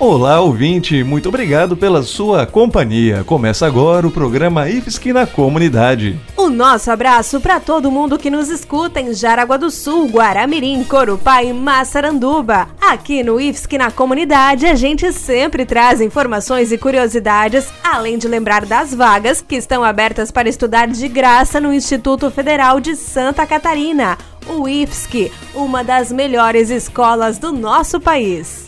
Olá, ouvinte, muito obrigado pela sua companhia. Começa agora o programa IFSC na Comunidade. O nosso abraço para todo mundo que nos escuta em Jaraguá do Sul, Guaramirim, Corupá e Massaranduba. Aqui no IFSC na Comunidade, a gente sempre traz informações e curiosidades, além de lembrar das vagas que estão abertas para estudar de graça no Instituto Federal de Santa Catarina, o IFSC, uma das melhores escolas do nosso país.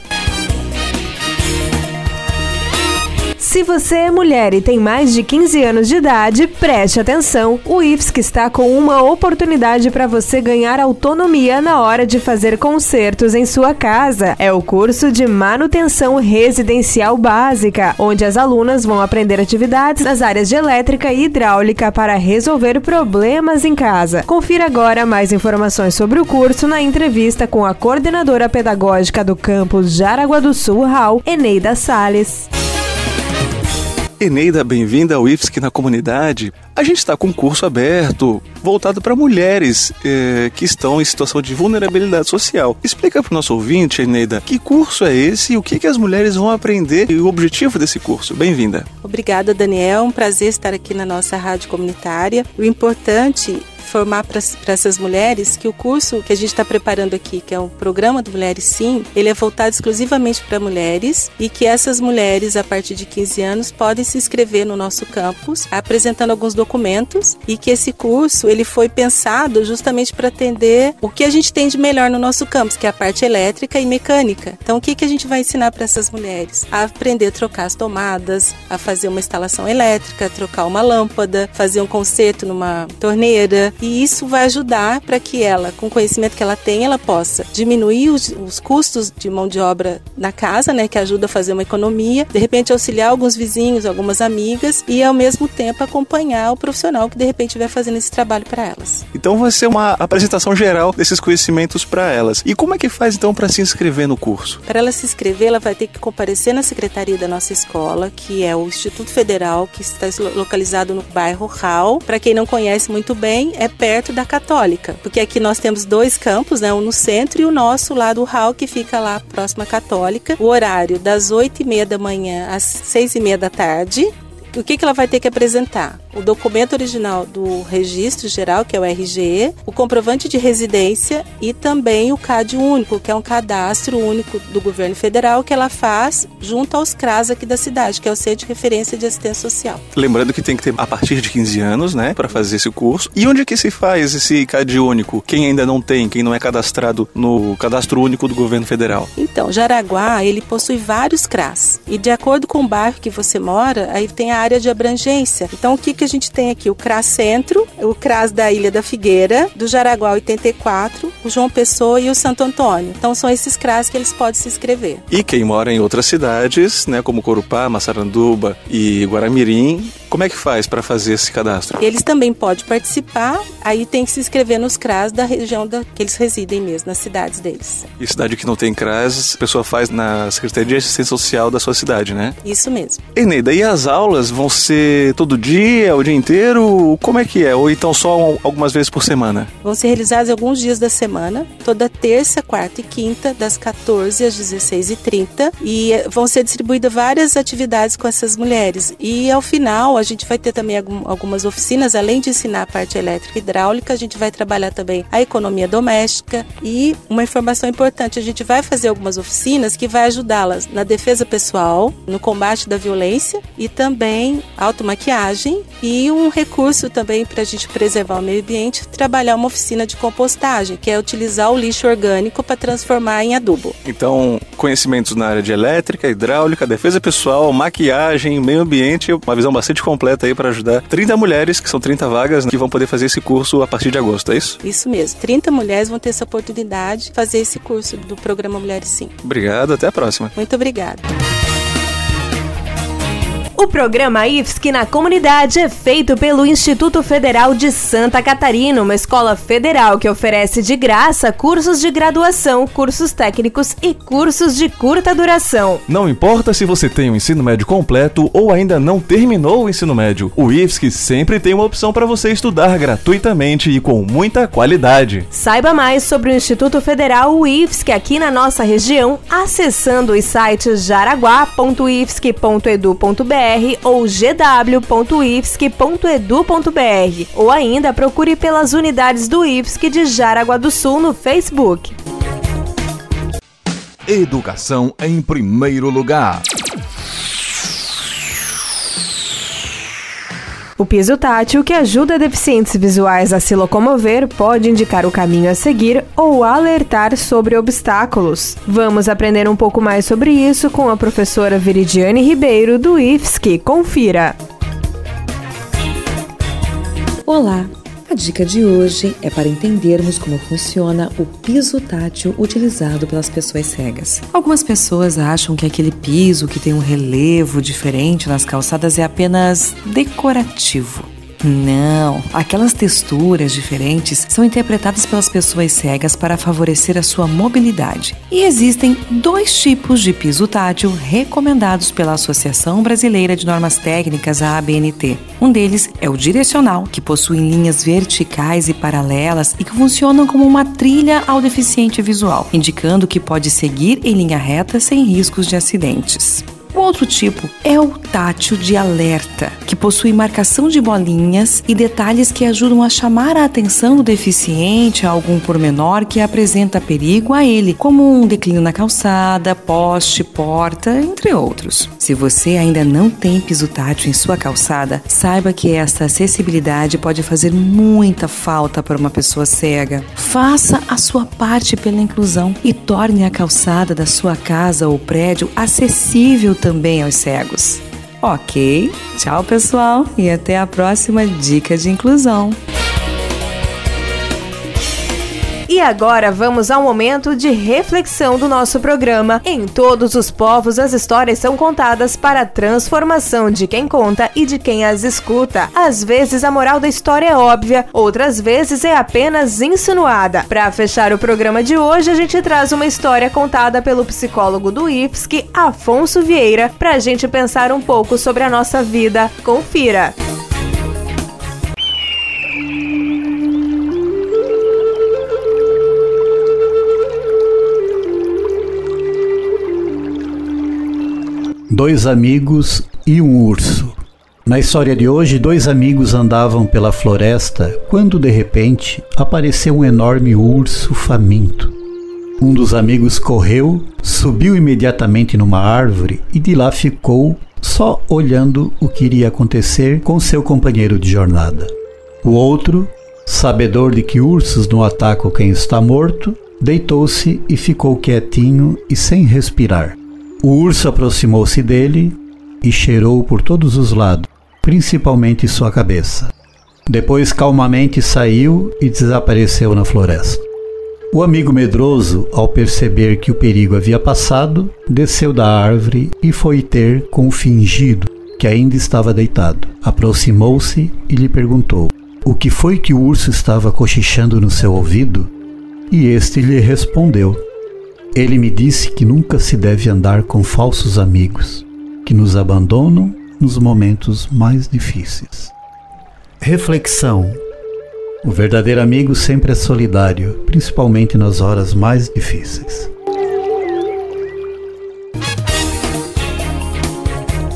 Se você é mulher e tem mais de 15 anos de idade, preste atenção. O IFSC está com uma oportunidade para você ganhar autonomia na hora de fazer consertos em sua casa. É o curso de manutenção residencial básica, onde as alunas vão aprender atividades nas áreas de elétrica e hidráulica para resolver problemas em casa. Confira agora mais informações sobre o curso na entrevista com a coordenadora pedagógica do campus Jaraguá do Sul, RAL, Eneida Sales. Eneida, bem-vinda ao IFSC na comunidade. A gente está com um curso aberto voltado para mulheres eh, que estão em situação de vulnerabilidade social. Explica para o nosso ouvinte, Eneida, que curso é esse e o que, que as mulheres vão aprender e o objetivo desse curso. Bem-vinda. Obrigada, Daniel. É um prazer estar aqui na nossa rádio comunitária. O importante informar para essas mulheres que o curso que a gente está preparando aqui, que é o programa do Mulheres Sim, ele é voltado exclusivamente para mulheres e que essas mulheres, a partir de 15 anos, podem se inscrever no nosso campus, apresentando alguns documentos e que esse curso ele foi pensado justamente para atender o que a gente tem de melhor no nosso campus, que é a parte elétrica e mecânica. Então, o que, que a gente vai ensinar para essas mulheres? A aprender a trocar as tomadas, a fazer uma instalação elétrica, trocar uma lâmpada, fazer um conserto numa torneira, e isso vai ajudar para que ela, com o conhecimento que ela tem, ela possa diminuir os, os, custos de mão de obra na casa, né, que ajuda a fazer uma economia, de repente auxiliar alguns vizinhos, algumas amigas e ao mesmo tempo acompanhar o profissional que de repente vai fazendo esse trabalho para elas. Então vai ser uma apresentação geral desses conhecimentos para elas. E como é que faz então para se inscrever no curso? Para ela se inscrever, ela vai ter que comparecer na secretaria da nossa escola, que é o Instituto Federal, que está localizado no bairro Hall. Para quem não conhece muito bem, é perto da Católica, porque aqui nós temos dois campos, né, um no centro e o nosso lá do Hall, que fica lá próximo à Católica. O horário das 8 e meia da manhã às 6 e meia da tarde. O que, que ela vai ter que apresentar? O documento original do registro geral, que é o RG, o comprovante de residência e também o CAD único, que é um cadastro único do governo federal que ela faz junto aos CRAS aqui da cidade, que é o Centro de Referência de Assistência Social. Lembrando que tem que ter a partir de 15 anos, né, para fazer esse curso. E onde é que se faz esse CAD único? Quem ainda não tem, quem não é cadastrado no cadastro único do governo federal? Então, Jaraguá, ele possui vários CRAS. E de acordo com o bairro que você mora, aí tem a área de abrangência. Então, o que que a gente tem aqui o CRAS Centro, o CRAS da Ilha da Figueira, do Jaraguá 84, o João Pessoa e o Santo Antônio. Então são esses CRAS que eles podem se inscrever. E quem mora em outras cidades, né, como Corupá, Massaranduba e Guaramirim, como é que faz para fazer esse cadastro? Eles também podem participar, aí tem que se inscrever nos CRAS da região da, que eles residem mesmo, nas cidades deles. E cidade que não tem CRAS, a pessoa faz na Secretaria de Assistência Social da sua cidade, né? Isso mesmo. Eneida, e as aulas vão ser todo dia, o dia inteiro? Como é que é? Ou então só algumas vezes por semana? Vão ser realizadas alguns dias da semana, toda terça, quarta e quinta, das 14 às 16h30. E vão ser distribuídas várias atividades com essas mulheres. E ao final, a gente vai ter também algumas oficinas, além de ensinar a parte elétrica e hidráulica, a gente vai trabalhar também a economia doméstica. E uma informação importante, a gente vai fazer algumas oficinas que vai ajudá-las na defesa pessoal, no combate da violência e também automaquiagem e um recurso também para a gente preservar o meio ambiente, trabalhar uma oficina de compostagem, que é utilizar o lixo orgânico para transformar em adubo. Então, conhecimentos na área de elétrica, hidráulica, defesa pessoal, maquiagem, meio ambiente, uma visão bastante completa aí para ajudar 30 mulheres, que são 30 vagas, que vão poder fazer esse curso a partir de agosto, é isso? Isso mesmo. 30 mulheres vão ter essa oportunidade de fazer esse curso do programa Mulheres Sim. Obrigado, até a próxima. Muito obrigada. O programa IFSC na comunidade é feito pelo Instituto Federal de Santa Catarina, uma escola federal que oferece de graça cursos de graduação, cursos técnicos e cursos de curta duração. Não importa se você tem o um ensino médio completo ou ainda não terminou o ensino médio, o IFSC sempre tem uma opção para você estudar gratuitamente e com muita qualidade. Saiba mais sobre o Instituto Federal IFSC aqui na nossa região acessando os sites jaraguá.ifsc.edu.br ou gw.ifsc.edu.br ou ainda procure pelas unidades do IFSC de Jaraguá do Sul no Facebook. Educação em primeiro lugar. O piso tátil, que ajuda deficientes visuais a se locomover, pode indicar o caminho a seguir ou alertar sobre obstáculos. Vamos aprender um pouco mais sobre isso com a professora Viridiane Ribeiro, do IFSC. Confira! Olá! A dica de hoje é para entendermos como funciona o piso tátil utilizado pelas pessoas cegas. Algumas pessoas acham que aquele piso que tem um relevo diferente nas calçadas é apenas decorativo. Não, aquelas texturas diferentes são interpretadas pelas pessoas cegas para favorecer a sua mobilidade. E existem dois tipos de piso tátil recomendados pela Associação Brasileira de Normas Técnicas, a ABNT. Um deles é o direcional, que possui linhas verticais e paralelas e que funcionam como uma trilha ao deficiente visual, indicando que pode seguir em linha reta sem riscos de acidentes. O outro tipo é o tátil de alerta, que possui marcação de bolinhas e detalhes que ajudam a chamar a atenção do deficiente a algum pormenor que apresenta perigo a ele, como um declínio na calçada, poste, porta, entre outros. Se você ainda não tem piso tátil em sua calçada, saiba que essa acessibilidade pode fazer muita falta para uma pessoa cega. Faça a sua parte pela inclusão e torne a calçada da sua casa ou prédio acessível também aos cegos. Ok, tchau pessoal e até a próxima dica de inclusão. E agora vamos ao momento de reflexão do nosso programa. Em todos os povos, as histórias são contadas para a transformação de quem conta e de quem as escuta. Às vezes a moral da história é óbvia, outras vezes é apenas insinuada. Para fechar o programa de hoje, a gente traz uma história contada pelo psicólogo do IFSC, Afonso Vieira, para a gente pensar um pouco sobre a nossa vida. Confira! Dois amigos e um urso. Na história de hoje, dois amigos andavam pela floresta quando de repente apareceu um enorme urso faminto. Um dos amigos correu, subiu imediatamente numa árvore e de lá ficou só olhando o que iria acontecer com seu companheiro de jornada. O outro, sabedor de que ursos não atacam quem está morto, deitou-se e ficou quietinho e sem respirar. O urso aproximou-se dele e cheirou por todos os lados, principalmente sua cabeça. Depois calmamente saiu e desapareceu na floresta. O amigo medroso, ao perceber que o perigo havia passado, desceu da árvore e foi ter com o fingido, que ainda estava deitado. Aproximou-se e lhe perguntou: O que foi que o urso estava cochichando no seu ouvido? E este lhe respondeu: ele me disse que nunca se deve andar com falsos amigos, que nos abandonam nos momentos mais difíceis. Reflexão: O verdadeiro amigo sempre é solidário, principalmente nas horas mais difíceis.